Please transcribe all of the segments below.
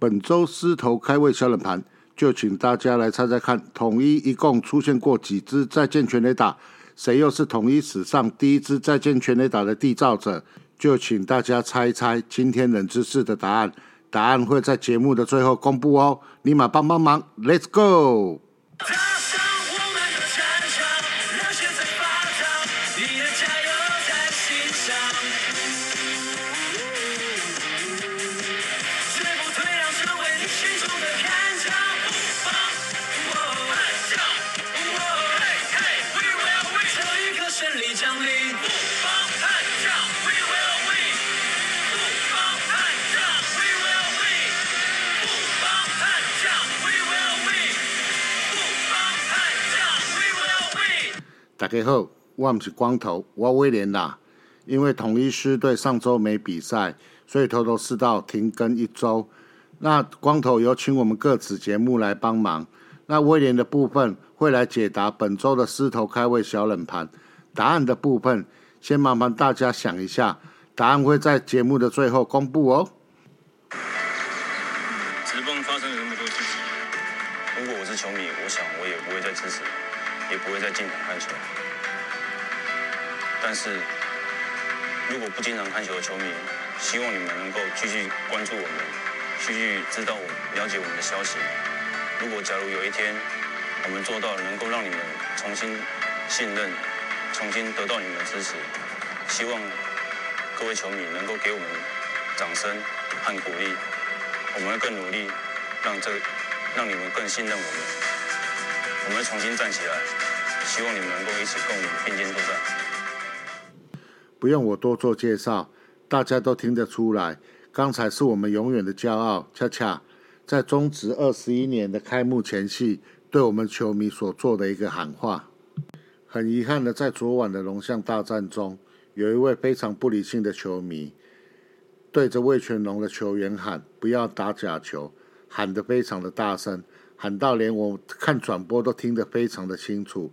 本周狮头开胃小冷盘，就请大家来猜猜看，统一一共出现过几支再见全垒打？谁又是统一史上第一支再见全垒打的缔造者？就请大家猜一猜今天冷知识的答案。答案会在节目的最后公布哦，立马帮帮忙，Let's go！大家好，我唔是光头，我威廉啦。因为统一师队上周没比赛，所以头头是道停更一周。那光头有请我们各子节目来帮忙。那威廉的部分会来解答本周的狮头开胃小冷盘。答案的部分，先麻烦大家想一下，答案会在节目的最后公布哦。直棒发生了那么多事情，如果我是球迷，我想我也不会再支持。也不会再进场看球。但是，如果不经常看球的球迷，希望你们能够继续关注我们，继续知道我了解我们的消息。如果假如有一天我们做到能够让你们重新信任、重新得到你们的支持，希望各位球迷能够给我们掌声和鼓励。我们会更努力，让这让你们更信任我们。我们重新站起来，希望你们能够一起跟我们并肩作战。不用我多做介绍，大家都听得出来，刚才是我们永远的骄傲，恰恰在中职二十一年的开幕前夕，对我们球迷所做的一个喊话。很遗憾的，在昨晚的龙象大战中，有一位非常不理性的球迷，对着魏全龙的球员喊“不要打假球”，喊得非常的大声。喊到连我看转播都听得非常的清楚。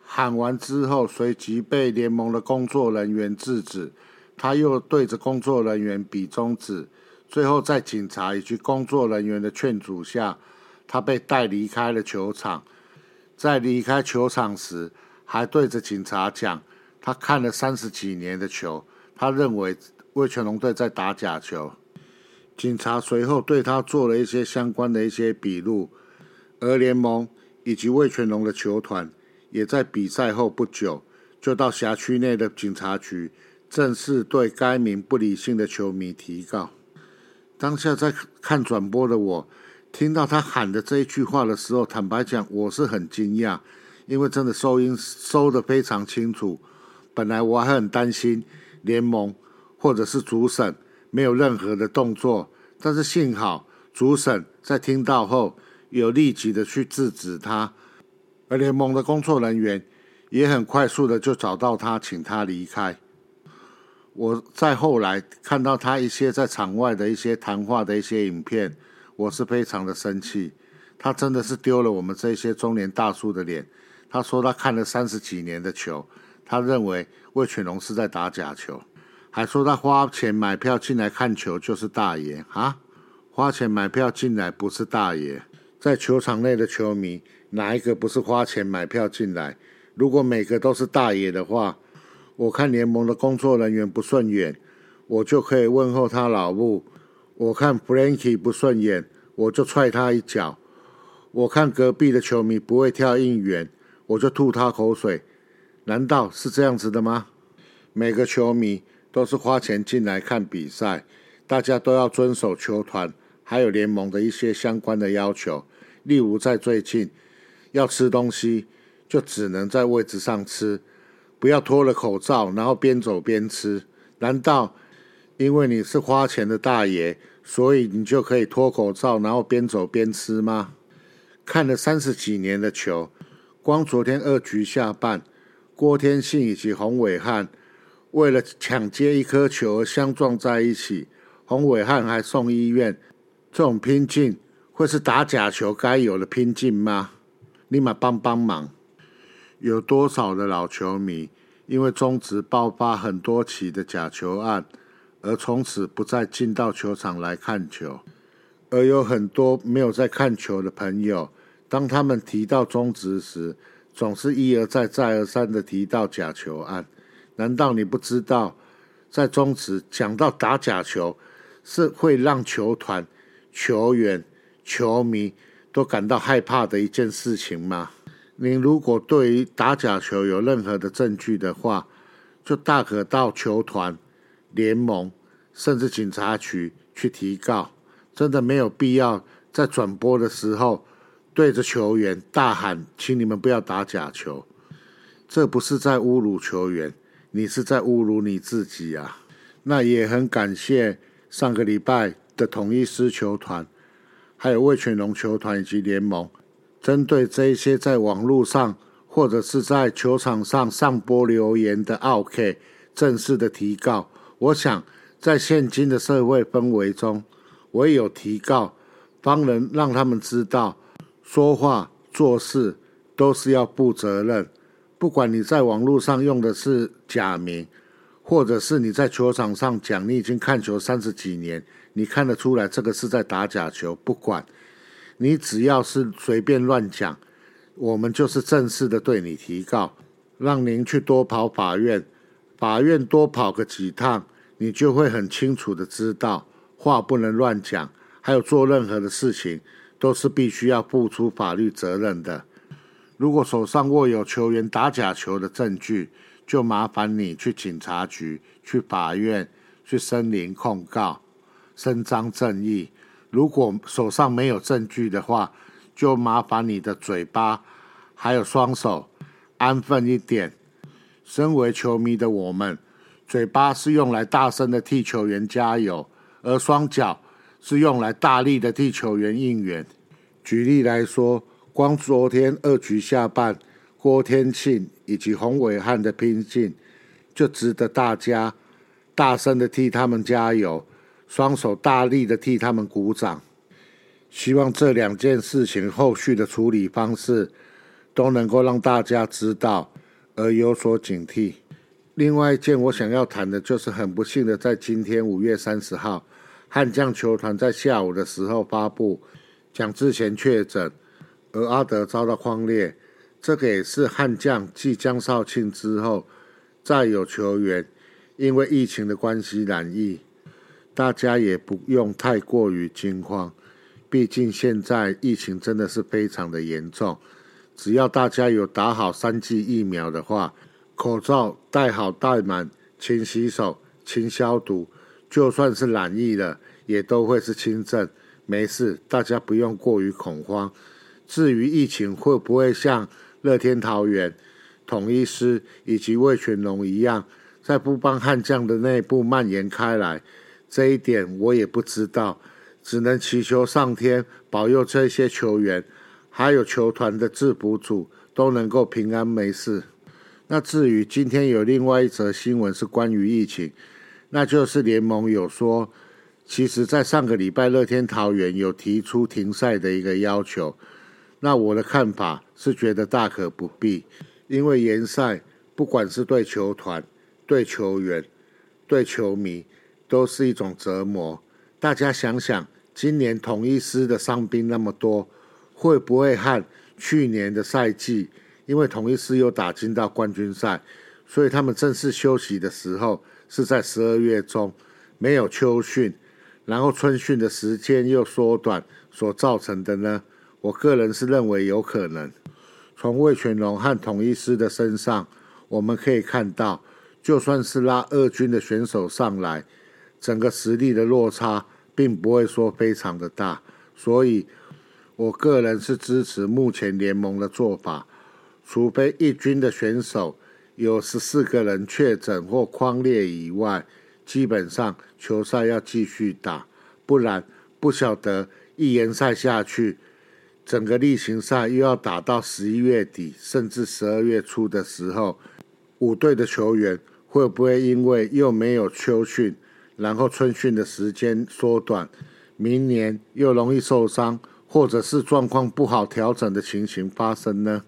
喊完之后，随即被联盟的工作人员制止。他又对着工作人员比中指。最后在警察以及工作人员的劝阻下，他被带离开了球场。在离开球场时，还对着警察讲：“他看了三十几年的球，他认为魏全龙队在打假球。”警察随后对他做了一些相关的一些笔录。而联盟以及魏全龙的球团，也在比赛后不久，就到辖区内的警察局，正式对该名不理性的球迷提告。当下在看转播的我，听到他喊的这一句话的时候，坦白讲，我是很惊讶，因为真的收音收的非常清楚。本来我还很担心联盟或者是主审没有任何的动作，但是幸好主审在听到后。有立即的去制止他，而联盟的工作人员也很快速的就找到他，请他离开。我在后来看到他一些在场外的一些谈话的一些影片，我是非常的生气。他真的是丢了我们这些中年大叔的脸。他说他看了三十几年的球，他认为魏全龙是在打假球，还说他花钱买票进来看球就是大爷啊！花钱买票进来不是大爷。在球场内的球迷，哪一个不是花钱买票进来？如果每个都是大爷的话，我看联盟的工作人员不顺眼，我就可以问候他老母；我看 Frankie 不顺眼，我就踹他一脚；我看隔壁的球迷不会跳应援，我就吐他口水。难道是这样子的吗？每个球迷都是花钱进来看比赛，大家都要遵守球团还有联盟的一些相关的要求。例如，在最近要吃东西，就只能在位置上吃，不要脱了口罩，然后边走边吃。难道因为你是花钱的大爷，所以你就可以脱口罩，然后边走边吃吗？看了三十几年的球，光昨天二局下半，郭天信以及洪伟汉为了抢接一颗球而相撞在一起，洪伟汉还送医院，这种拼劲。会是打假球该有的拼劲吗？立马帮帮忙！有多少的老球迷因为中职爆发很多起的假球案，而从此不再进到球场来看球？而有很多没有在看球的朋友，当他们提到中职时，总是一而再、再而三的提到假球案。难道你不知道，在中职讲到打假球，是会让球团、球员、球迷都感到害怕的一件事情吗？您如果对于打假球有任何的证据的话，就大可到球团、联盟，甚至警察局去提告。真的没有必要在转播的时候对着球员大喊：“请你们不要打假球！”这不是在侮辱球员，你是在侮辱你自己啊！那也很感谢上个礼拜的统一狮球团，还有魏全龙球团以及联盟，针对这一些在网络上或者是在球场上上播留言的 OK 正式的提告。我想在现今的社会氛围中，唯有提告，帮人让他们知道，说话做事都是要负责任。不管你在网络上用的是假名，或者是你在球场上讲你已经看球三十几年，你看得出来这个是在打假球。不管你只要是随便乱讲，我们就是正式的对你提告，让您去多跑法院，法院多跑个几趟，你就会很清楚的知道。话不能乱讲，还有做任何的事情都是必须要付出法律责任的。如果手上握有球员打假球的证据，就麻烦你去警察局、去法院、去申领控告，伸张正义。如果手上没有证据的话，就麻烦你的嘴巴还有双手安分一点。身为球迷的我们，嘴巴是用来大声的替球员加油。而双脚是用来大力的替球员应援。举例来说，光昨天二局下半，郭天庆以及洪伟汉的拼劲，就值得大家大声的替他们加油，双手大力的替他们鼓掌。希望这两件事情后续的处理方式都能够让大家知道，而有所警惕。另外一件我想要谈的就是很不幸的，在今天五月三十号。悍将球团在下午的时候发布，蒋志贤确诊，而阿德遭到框列。这个也是悍将继江少庆之后，再有球员因为疫情的关系染疫。大家也不用太过于惊慌，毕竟现在疫情真的是非常的严重。只要大家有打好三剂疫苗的话，口罩戴好戴满，勤洗手，勤消毒。就算是染疫了，也都会是轻症，没事，大家不用过于恐慌。至于疫情会不会像乐天桃园、统一师以及魏全龙一样，在不帮悍将的内部蔓延开来，这一点我也不知道，只能祈求上天保佑这些球员，还有球团的制服组都能够平安没事。那至于今天有另外一则新闻是关于疫情。那就是联盟有说，其实，在上个礼拜，乐天桃园有提出停赛的一个要求。那我的看法是觉得大可不必，因为延赛不管是对球团、对球员、对球迷，都是一种折磨。大家想想，今年同一师的伤兵那么多，会不会和去年的赛季，因为同一师又打进到冠军赛，所以他们正式休息的时候。是在十二月中没有秋训，然后春训的时间又缩短所造成的呢？我个人是认为有可能。从魏全龙和统一师的身上，我们可以看到，就算是拉二军的选手上来，整个实力的落差并不会说非常的大。所以，我个人是支持目前联盟的做法，除非一军的选手。有十四个人确诊或框列以外，基本上球赛要继续打，不然不晓得一延赛下去，整个例行赛又要打到十一月底甚至十二月初的时候，五队的球员会不会因为又没有秋训，然后春训的时间缩短，明年又容易受伤，或者是状况不好调整的情形发生呢？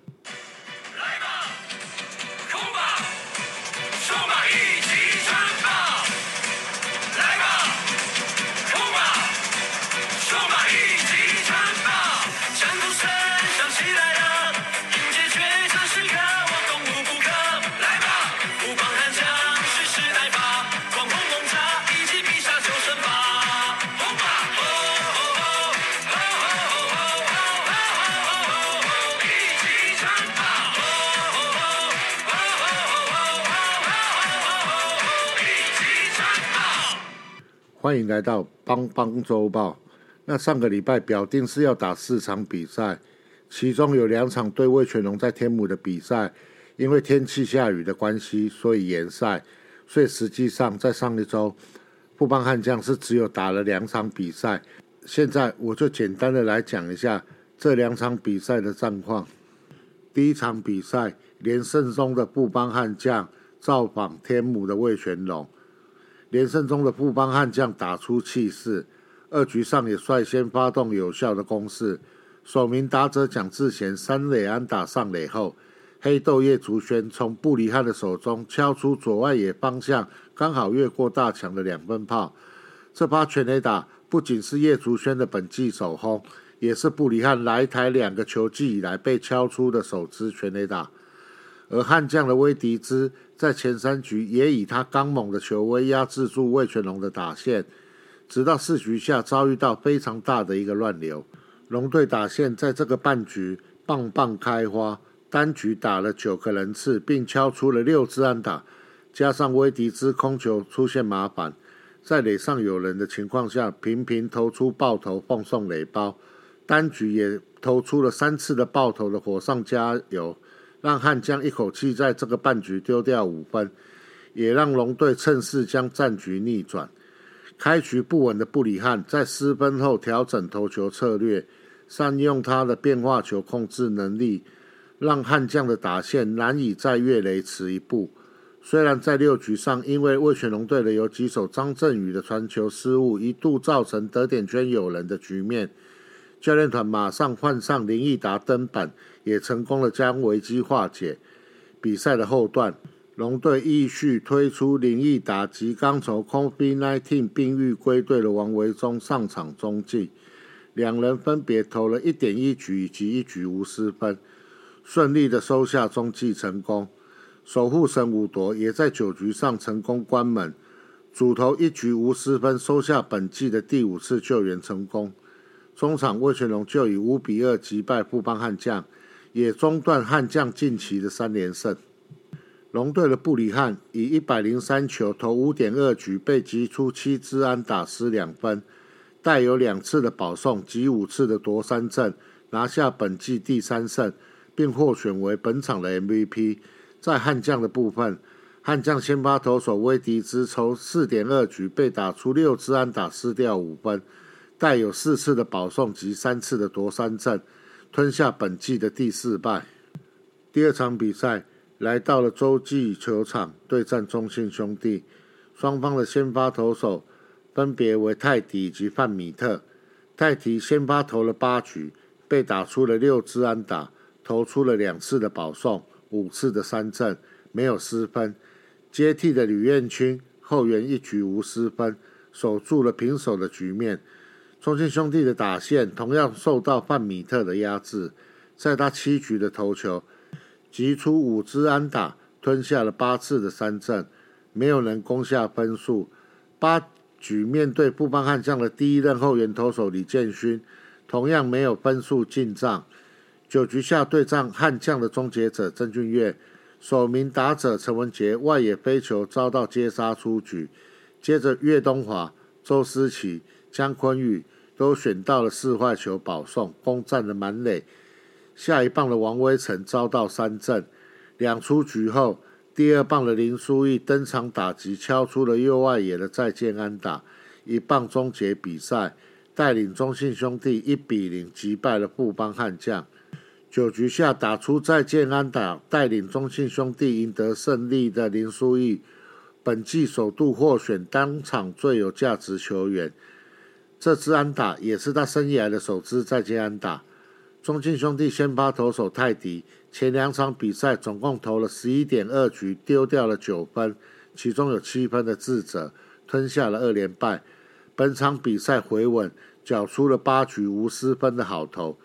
欢迎来到邦邦周报。那上个礼拜表定是要打四场比赛，其中有两场对魏全龙在天母的比赛，因为天气下雨的关系，所以延赛。所以实际上在上一周，富邦悍将是只有打了两场比赛。现在我就简单的来讲一下这两场比赛的战况。第一场比赛，连胜中的富邦悍将造访天母的魏全龙。连胜中的富邦悍将打出气势，二局上也率先发动有效的攻势。首名打者蒋志贤三垒安打上垒后，黑豆叶竹轩从布里汉的手中敲出左外野方向，刚好越过大墙的两分炮。这发全垒打不仅是叶竹轩的本季首轰，也是布里汉来台两个球季以来被敲出的首支全垒打。而悍将的威迪兹在前三局也以他刚猛的球威压制住魏全龙的打线，直到四局下遭遇到非常大的一个乱流，龙队打线在这个半局棒棒开花，单局打了九个人次，并敲出了六支安打，加上威迪兹空球出现麻烦，在垒上有人的情况下，频频投出爆头奉送垒包，单局也投出了三次的爆头的火上加油。让悍将一口气在这个半局丢掉五分，也让龙队趁势将战局逆转。开局不稳的布里汉在失分后调整投球策略，善用他的变化球控制能力，让悍将的打线难以再越雷池一步。虽然在六局上，因为魏全龙队的游击手张振宇的传球失误，一度造成得点圈有人的局面。教练团马上换上林毅达登板，也成功的将危机化解。比赛的后段，龙队继续推出林毅达及刚从 COVID-19 病愈归队的王维忠上场中继，两人分别投了一点一局以及一局无失分，顺利的收下中继成功。守护神武夺也在九局上成功关门，主投一局无失分，收下本季的第五次救援成功。中场魏全龙就以五比二击败富邦悍将，也中断悍将近期的三连胜。龙队的布里汉以一百零三球投五点二局，被击出七支安打失两分，带有两次的保送及五次的夺三振，拿下本季第三胜，并获选为本场的 MVP。在悍将的部分，悍将先发投手威迪兹从四点二局，被打出六支安打失掉五分。带有四次的保送及三次的夺三振，吞下本季的第四败。第二场比赛来到了洲际球场对战中信兄弟，双方的先发投手分别为泰迪以及范米特。泰迪先发投了八局，被打出了六支安打，投出了两次的保送，五次的三振，没有失分。接替的吕彦青后援一局无失分，守住了平手的局面。中信兄弟的打线同样受到范米特的压制，在他七局的投球，击出五支安打，吞下了八次的三振，没有能攻下分数。八局面对布邦悍将的第一任后援投手李建勋，同样没有分数进账。九局下对战悍将的终结者曾俊岳，首名打者陈文杰外野飞球遭到接杀出局，接着岳东华、周思齐、江坤宇。都选到了四坏球保送，攻占了满垒。下一棒的王威成遭到三振，两出局后，第二棒的林书义登场打击，敲出了右外野的再见安打，一棒终结比赛，带领中信兄弟一比零击败了富邦悍将。九局下打出再见安打，带领中信兄弟赢得胜利的林书义，本季首度获选当场最有价值球员。这支安打也是他生涯的首支再见安打。中信兄弟先发投手泰迪前两场比赛总共投了十一点二局，丢掉了九分，其中有七分的自责，吞下了二连败。本场比赛回稳，缴出了八局无失分的好投。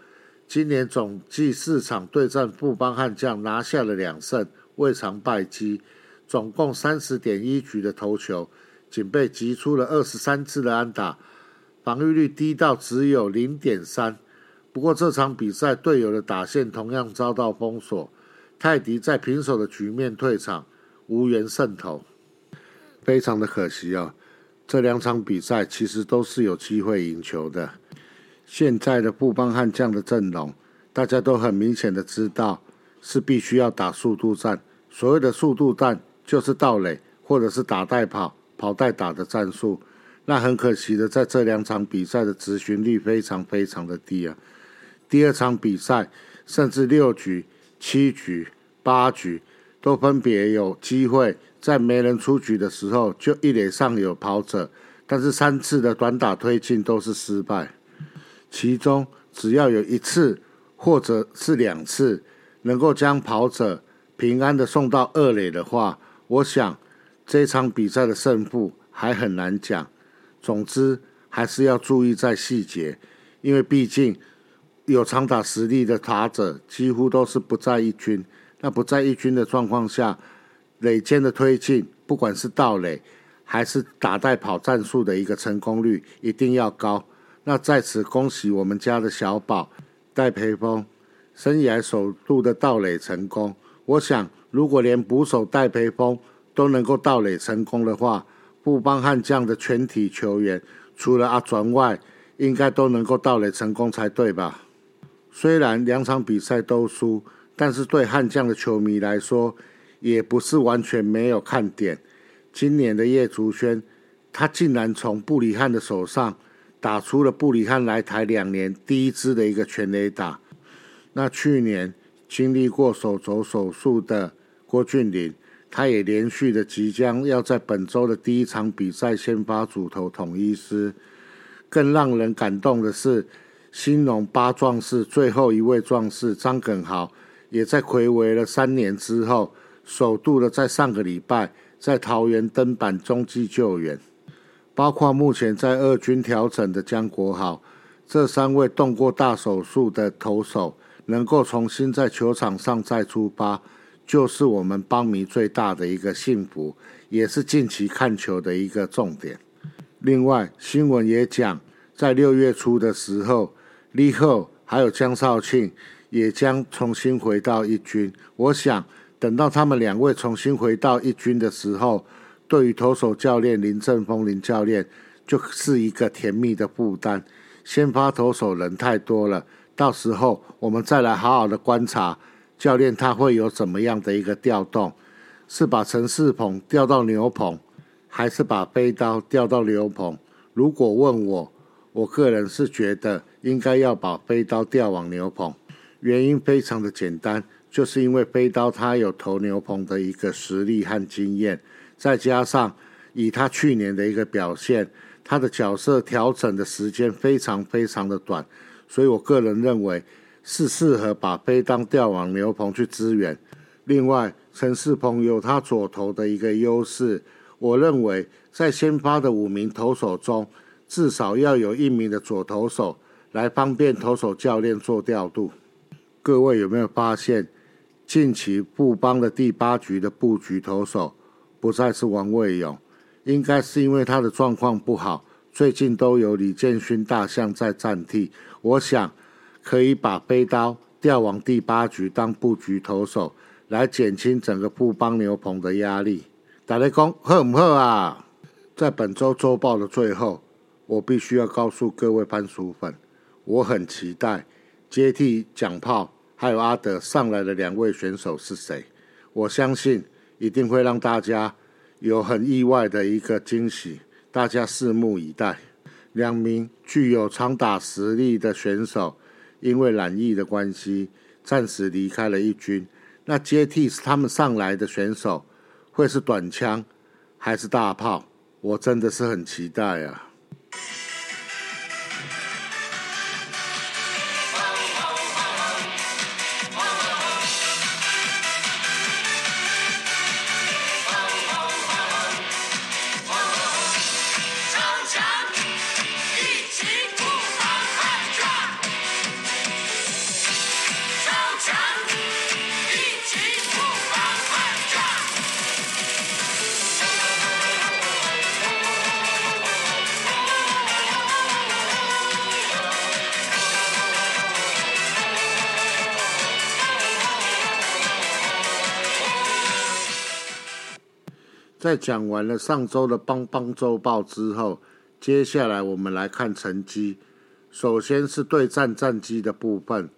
今年总计四场对战富邦悍将，拿下了两胜，未尝败绩。总共三十点一局的投球，仅被击出了二十三次的安打。防御率低到只有零点三，不过这场比赛队友的打线同样遭到封锁，泰迪在平手的局面退场，无缘胜投，非常的可惜啊！这两场比赛其实都是有机会赢球的。现在的布邦悍将的阵容，大家都很明显的知道是必须要打速度战。所谓的速度战，就是盗垒或者是打带跑、跑带打的战术。那很可惜的，在这两场比赛的执行率非常非常的低啊。第二场比赛，甚至六局、七局、八局都分别有机会。在没人出局的时候，就一垒上有跑者，但是三次的短打推进都是失败。其中只要有一次或者是两次能够将跑者平安的送到二垒的话，我想这场比赛的胜负还很难讲。总之还是要注意在细节，因为毕竟有长打实力的打者几乎都是不在一军。那不在一军的状况下。垒间的推进，不管是盗垒还是打带跑战术的一个成功率一定要高。那在此恭喜我们家的小宝戴培峰，生涯首度的盗垒成功。我想，如果连捕手戴培峰都能够盗垒成功的话，布邦悍将的全体球员除了阿转外，应该都能够盗垒成功才对吧？虽然两场比赛都输，但是对悍将的球迷来说，也不是完全没有看点。今年的叶竹轩，他竟然从布里汉的手上打出了布里汉来台两年第一支的一个全垒打。那去年经历过手肘手术的郭俊麟，他也连续的即将要在本周的第一场比赛先发主投统一师。更让人感动的是，新农八壮士最后一位壮士张耿豪，也在魁违了三年之后。首度的在上个礼拜在桃园登板中继救援，包括目前在二军调整的江国豪，这三位动过大手术的投手能够重新在球场上再出发，就是我们邦迷最大的一个幸福，也是近期看球的一个重点。另外新闻也讲，在六月初的时候，立后还有江少庆也将重新回到一军，我想。等到他们两位重新回到一军的时候，对于投手教练林正峰林教练就是一个甜蜜的负担。先发投手人太多了，到时候我们再来好好的观察教练他会有怎么样的一个调动，是把陈世鹏调到牛棚，还是把飞刀调到牛棚？如果问我，我个人是觉得应该要把飞刀调往牛棚，原因非常的简单。就是因为飞刀他有投牛棚的一个实力和经验，再加上以他去年的一个表现，他的角色调整的时间非常非常的短，所以我个人认为是适合把飞刀调往牛棚去支援。另外，陈世鹏有他左投的一个优势，我认为在先发的五名投手中，至少要有一名的左投手来方便投手教练做调度。各位有没有发现？近期布邦的第八局的布局投手不再是王卫勇，应该是因为他的状况不好，最近都有李建勋大象在暂替。我想可以把飞刀调往第八局当布局投手，来减轻整个布邦牛棚的压力。打雷公喝唔喝啊？在本周周报的最后，我必须要告诉各位番薯粉，我很期待接替蒋炮。还有阿德上来的两位选手是谁？我相信一定会让大家有很意外的一个惊喜，大家拭目以待。两名具有长打实力的选手，因为染疫的关系，暂时离开了一军。那接替他们上来的选手，会是短枪还是大炮？我真的是很期待啊！在讲完了上周的邦邦周报之后，接下来我们来看成绩。首先是对战战绩的部分，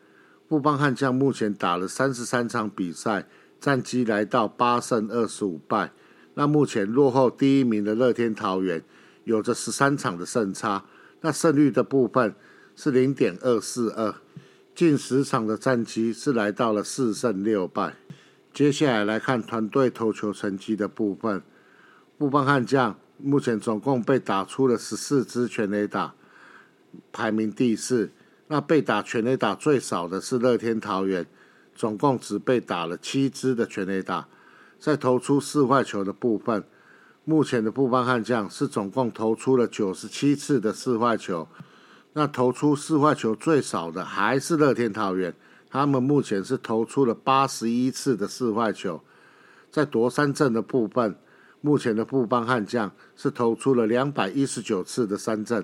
布邦悍将目前打了三十三场比赛，战绩来到八胜二十五败。那目前落后第一名的乐天桃园有着十三场的胜差，那胜率的部分是零点二四二，近十场的战绩是来到了四胜六败。接下来来看团队投球成绩的部分，布邦悍将目前总共被打出了十四支全垒打，排名第四。那被打全垒打最少的是乐天桃园，总共只被打了七支的全垒打。在投出四坏球的部分，目前的布邦悍将是总共投出了九十七次的四坏球。那投出四坏球最少的还是乐天桃园，他们目前是投出了八十一次的四坏球。在夺三振的部分，目前的布邦悍将是投出了两百一十九次的三振。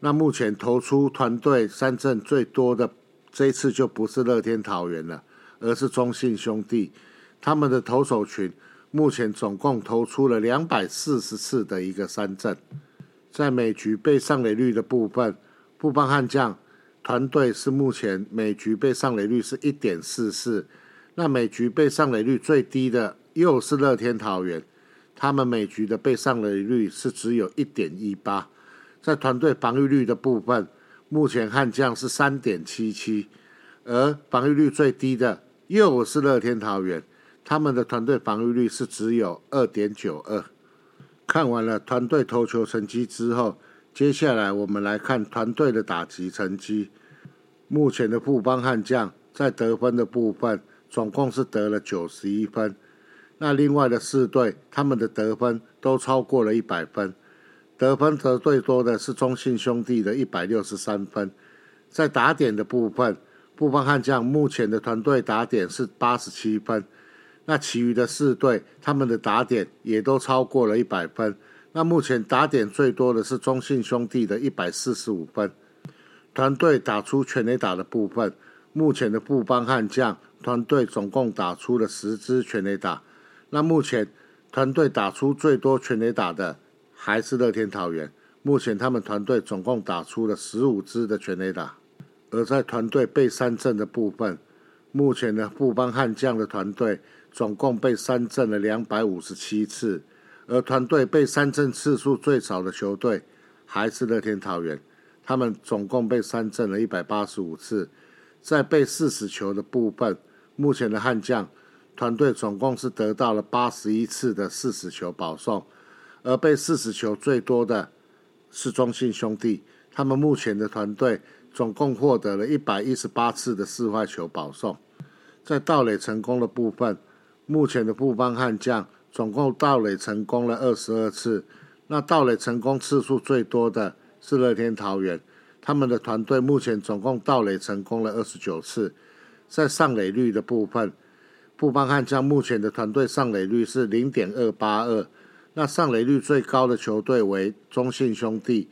那目前投出团队三振最多的这一次就不是乐天桃园了，而是中信兄弟。他们的投手群目前总共投出了两百四十次的一个三振，在每局被上垒率的部分，布邦悍将团队是目前每局被上垒率是一点四四，那每局被上垒率最低的又是乐天桃园，他们每局的被上垒率是只有一点一八，在团队防御率的部分，目前悍将是三点七七，而防御率最低的又是乐天桃园。他们的团队防御率是只有二点九二。看完了团队投球成绩之后，接下来我们来看团队的打击成绩。目前的富邦悍将在得分的部分总共是得了九十一分。那另外的四队，他们的得分都超过了一百分。得分得最多的是中信兄弟的一百六十三分。在打点的部分，布邦悍将目前的团队打点是八十七分。那其余的四队，他们的打点也都超过了一百分。那目前打点最多的是中信兄弟的一百四十五分。团队打出全垒打的部分，目前的布邦悍将团队总共打出了十支全垒打。那目前团队打出最多全垒打的还是乐天桃园，目前他们团队总共打出了十五支的全垒打。而在团队被三振的部分，目前的布邦悍将的团队。总共被三振了两百五十七次，而团队被三振次数最少的球队还是乐天桃园，他们总共被三振了一百八十五次。在被四十球的部分，目前的悍将团队总共是得到了八十一次的四十球保送，而被四十球最多的是中信兄弟，他们目前的团队总共获得了一百一十八次的四坏球保送。在盗垒成功的部分。目前的布邦悍将总共盗垒成功了二十二次，那盗垒成功次数最多的是乐天桃园，他们的团队目前总共盗垒成功了二十九次。在上垒率的部分，布邦悍将目前的团队上垒率是零点二八二，那上垒率最高的球队为中信兄弟，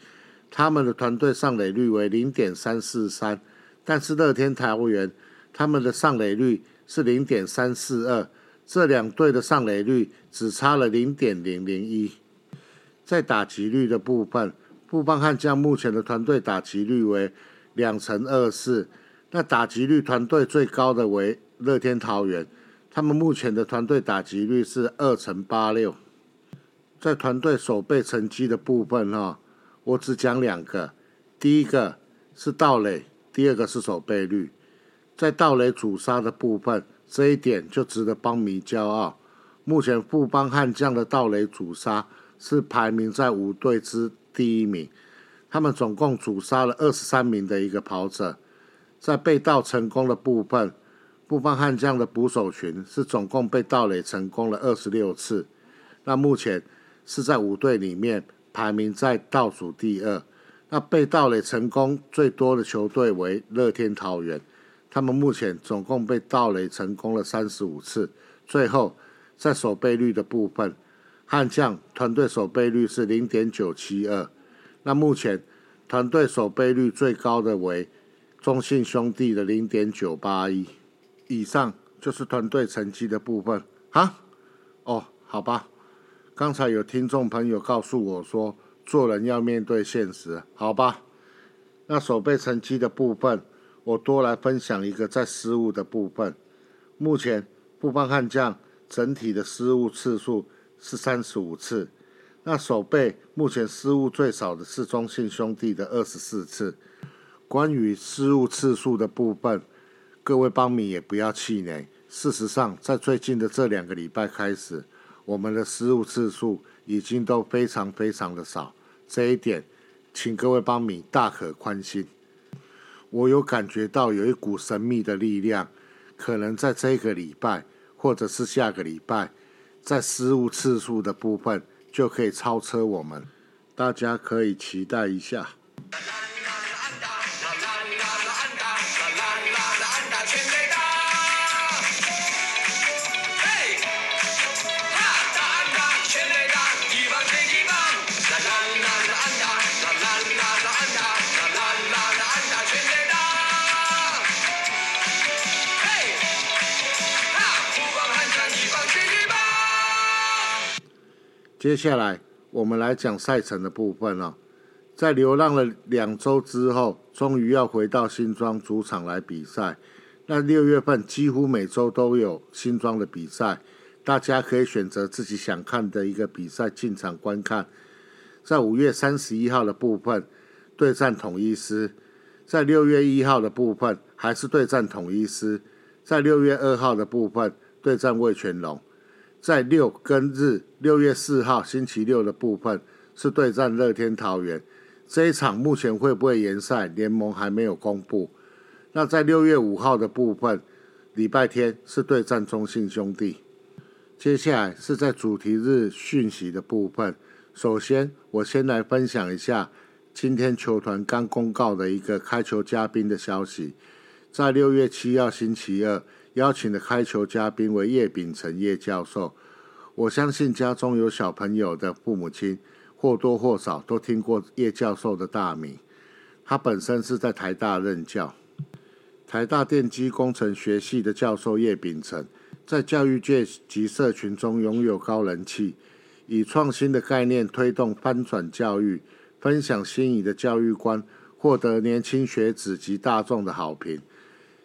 他们的团队上垒率为零点三四三，但是乐天桃园他们的上垒率是零点三四二。这两队的上垒率只差了零点零零一，在打击率的部分，富邦悍将目前的团队打击率为两成二四，那打击率团队最高的为乐天桃园，他们目前的团队打击率是二乘八六。在团队守备成绩的部分哈，我只讲两个，第一个是盗垒，第二个是守备率。在盗垒主杀的部分。这一点就值得邦迷骄傲。目前富邦悍将的盗垒主杀是排名在五队之第一名，他们总共主杀了二十三名的一个跑者。在被盗成功的部分，富邦悍将的捕手群是总共被盗垒成功了二十六次，那目前是在五队里面排名在倒数第二。那被盗垒成功最多的球队为乐天桃园。他们目前总共被盗垒成功了三十五次。最后，在守备率的部分，悍将团队守备率是零点九七二。那目前团队守备率最高的为中信兄弟的零点九八一。以上就是团队成绩的部分。啊，哦，好吧。刚才有听众朋友告诉我说，做人要面对现实，好吧？那守备成绩的部分，我多来分享一个在失误的部分。目前布邦悍将整体的失误次数是三十五次，那守备目前失误最少的是中信兄弟的二十四次。关于失误次数的部分，各位邦迷也不要气馁。事实上，在最近的这两个礼拜开始，我们的失误次数已经都非常非常的少。这一点，请各位邦迷大可宽心。我有感觉到有一股神秘的力量，可能在这个礼拜或者是下个礼拜，在失误次数的部分就可以超车我们。大家可以期待一下。接下来我们来讲赛程的部分了。在流浪了两周之后，终于要回到新庄主场来比赛。那六月份几乎每周都有新庄的比赛，大家可以选择自己想看的一个比赛进场观看。在五月三十一号的部分对战统一师，在六月一号的部分还是对战统一师，在六月二号的部分对战魏全龙。在六跟日六月四号星期六的部分是对战乐天桃园，这一场目前会不会延赛，联盟还没有公布。那在六月五号的部分，礼拜天是对战中信兄弟。接下来是在主题日讯息的部分，首先我先来分享一下今天球团刚公告的一个开球嘉宾的消息，在六月七号星期二。邀请的开球嘉宾为叶秉成叶教授。我相信家中有小朋友的父母亲或多或少都听过叶教授的大名。他本身是在台大任教，台大电机工程学系的教授叶秉成，在教育界及社群中拥有高人气，以创新的概念推动翻转教育，分享新颖的教育观，获得年轻学子及大众的好评。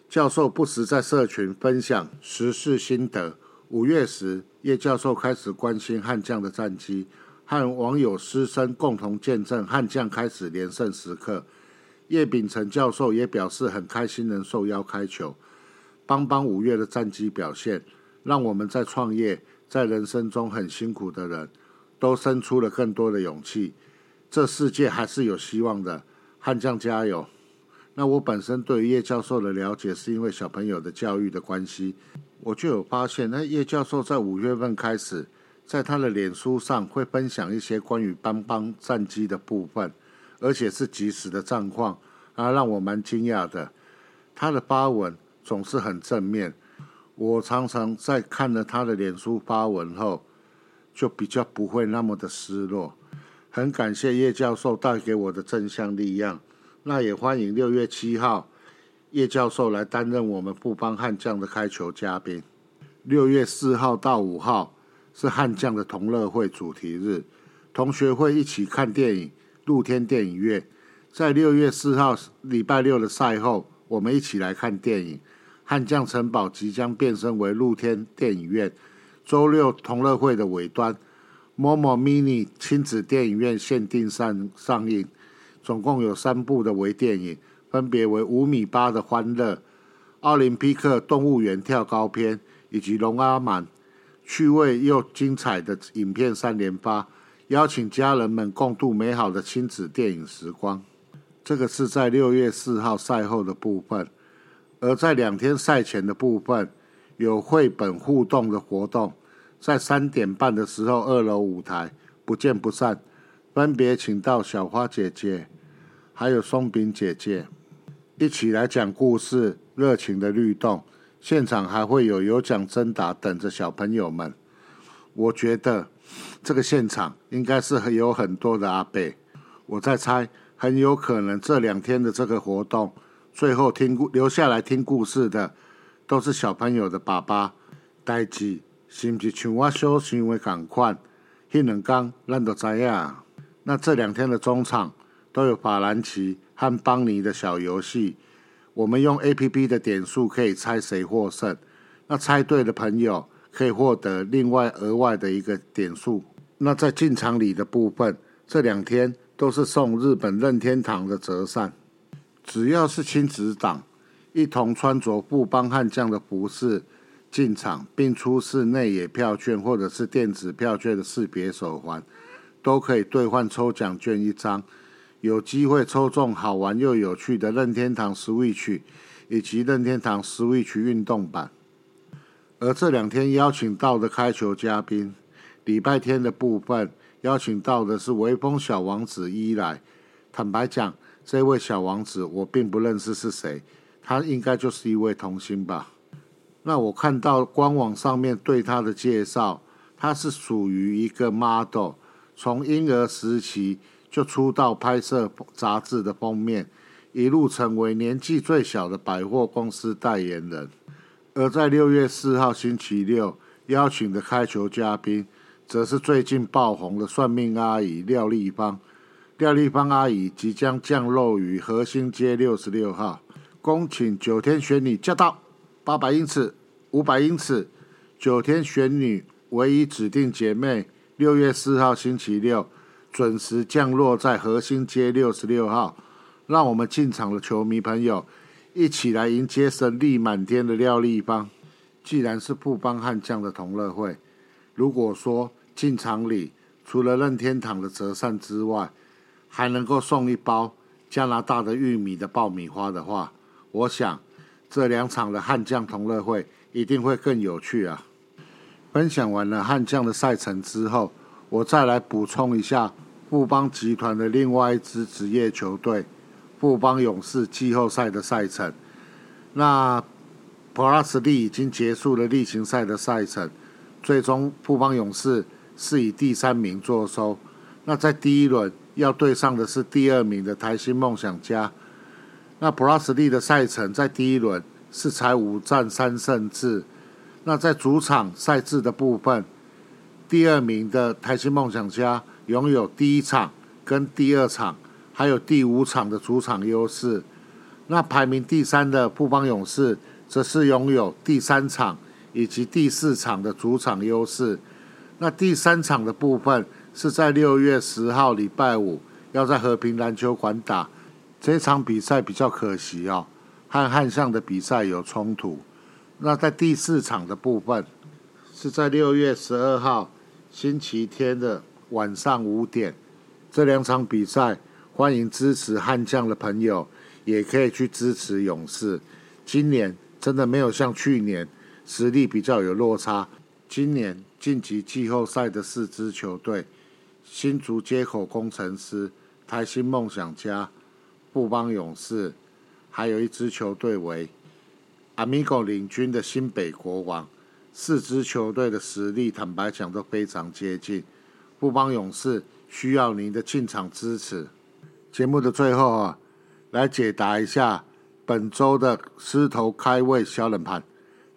教授不时在社群分享时事心得。五月时，叶教授开始关心悍将的战绩，和网友师生共同见证悍将开始连胜时刻。叶秉成教授也表示很开心能受邀开球。邦邦五月的战绩表现，让我们在创业、在人生中很辛苦的人都生出了更多的勇气。这世界还是有希望的，悍将加油！那我本身对于叶教授的了解，是因为小朋友的教育的关系，我就有发现，那叶教授在五月份开始，在他的脸书上会分享一些关于邦邦战机的部分，而且是及时的战况，啊，让我蛮惊讶的。他的发文总是很正面，我常常在看了他的脸书发文后，就比较不会那么的失落。很感谢叶教授带给我的正向力量。那也欢迎六月七号叶教授来担任我们富邦悍将的开球嘉宾。六月四号到五号是悍将的同乐会主题日，同学会一起看电影，露天电影院。在六月四号礼拜六的赛后，我们一起来看电影。悍将城堡即将变身为露天电影院。周六同乐会的尾端，Momo Mini 亲子电影院限定上上映。总共有三部的微电影，分别为《五米八的欢乐》、《奥林匹克动物园跳高篇》以及《龙阿满》，趣味又精彩的影片三连发，邀请家人们共度美好的亲子电影时光。这个是在六月四号赛后的部分，而在两天赛前的部分，有绘本互动的活动，在三点半的时候，二楼舞台不见不散。分别请到小花姐姐，还有松饼姐姐，一起来讲故事，热情的律动。现场还会有有奖征答等着小朋友们。我觉得这个现场应该是有很多的阿贝。我在猜，很有可能这两天的这个活动，最后听故留下来听故事的，都是小朋友的爸爸。代志是不是像我所想的同款？一两刚咱都知影。那这两天的中场都有法兰奇和邦尼的小游戏，我们用 A P P 的点数可以猜谁获胜。那猜对的朋友可以获得另外额外的一个点数。那在进场礼的部分，这两天都是送日本任天堂的折扇，只要是亲子党，一同穿着布邦悍将的服饰进场，并出示内野票券或者是电子票券的识别手环，都可以兑换抽奖券一张，有机会抽中好玩又有趣的任天堂 Switch 以及任天堂 Switch 运动版。而这两天邀请到的开球嘉宾，礼拜天的部分邀请到的是微风小王子伊莱。坦白讲，这位小王子我并不认识是谁，他应该就是一位童星吧。那我看到官网上面对他的介绍，他是属于一个 model，从婴儿时期就出道拍摄杂志的封面，一路成为年纪最小的百货公司代言人。而在六月四号星期六邀请的开球嘉宾，则是最近爆红的算命阿姨廖丽芳。廖丽芳阿姨即将降落于核心街六十六号，恭请九天玄女驾到！八百英尺、五百英尺，九天玄女唯一指定姐妹，六月四号星期六准时降落在核心街六十六号。让我们进场的球迷朋友。一起来迎接神力满天的廖立邦。既然是富邦悍将的同乐会，如果说进场里除了任天堂的折扇之外，还能够送一包加拿大的玉米的爆米花的话，我想这两场的悍将同乐会一定会更有趣啊！分享完了悍将的赛程之后，我再来补充一下富邦集团的另外一支职业球队。富邦勇士季后赛的赛程，那普拉斯利已经结束了例行赛的赛程，最终富邦勇士是以第三名作收。那在第一轮要对上的是第二名的台新梦想家。那普拉斯利的赛程在第一轮是才五战三胜制。那在主场赛制的部分，第二名的台新梦想家拥有第一场跟第二场。还有第五场的主场优势，那排名第三的富邦勇士则是拥有第三场以及第四场的主场优势。那第三场的部分是在六月十号礼拜五要在和平篮球馆打，这场比赛比较可惜哦，和汉象的比赛有冲突。那在第四场的部分是在六月十二号星期天的晚上五点，这两场比赛。欢迎支持悍将的朋友，也可以去支持勇士。今年真的没有像去年实力比较有落差。今年晋级季后赛的四支球队：新竹接口工程师、台新梦想家、富邦勇士，还有一支球队为 Amigo 领军的新北国王。四支球队的实力，坦白讲都非常接近。富邦勇士需要您的进场支持。节目的最后啊，来解答一下本周的狮头开胃小冷盘。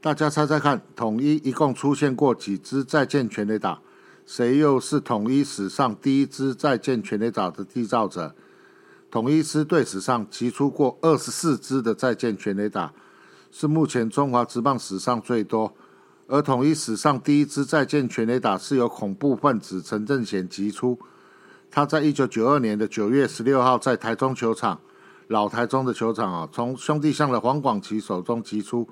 大家猜猜看，统一一共出现过几支再见全垒打？谁又是统一史上第一支再见全垒打的缔造者？统一狮队史上提出过二十四支的再见全垒打，是目前中华职棒史上最多。而统一史上第一支再见全垒打是由恐怖分子陈正贤击出。他在一九九二年的九月十六号，在台中球场，老台中的球场啊，从兄弟象的黄广奇手中击出，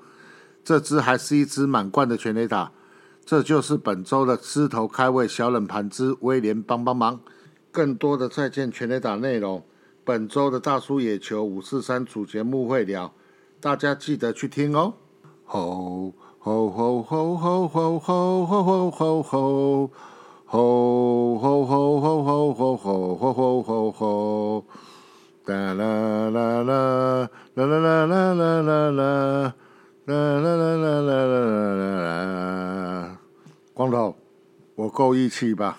这支还是一支满贯的全垒打。这就是本周的狮头开胃小冷盘之威廉帮帮忙。更多的再见全垒打内容，本周的大叔野球五四三主节目会聊，大家记得去听哦。吼吼吼吼吼吼吼吼吼吼。吼吼吼吼吼吼吼吼吼吼吼！哒啦啦啦啦啦啦啦啦啦啦啦啦啦啦啦啦！光头，我够义气吧？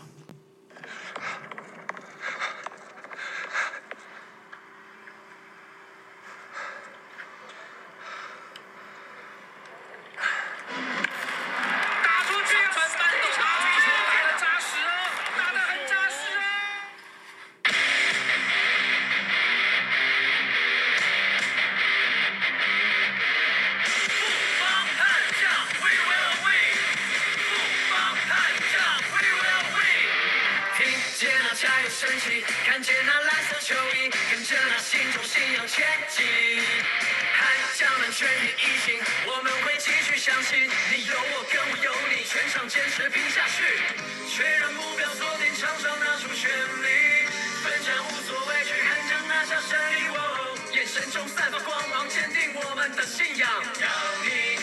加油，升起，看见那蓝色球衣，跟着那心中信仰前进。悍将们全体一心，我们会继续相信，你有我，跟我有你，全场坚持拼下去。确认目标，锁定场上那出全力，奋战无所畏惧，悍将拿下胜利。哦，眼神中散发光芒，坚定我们的信仰。让你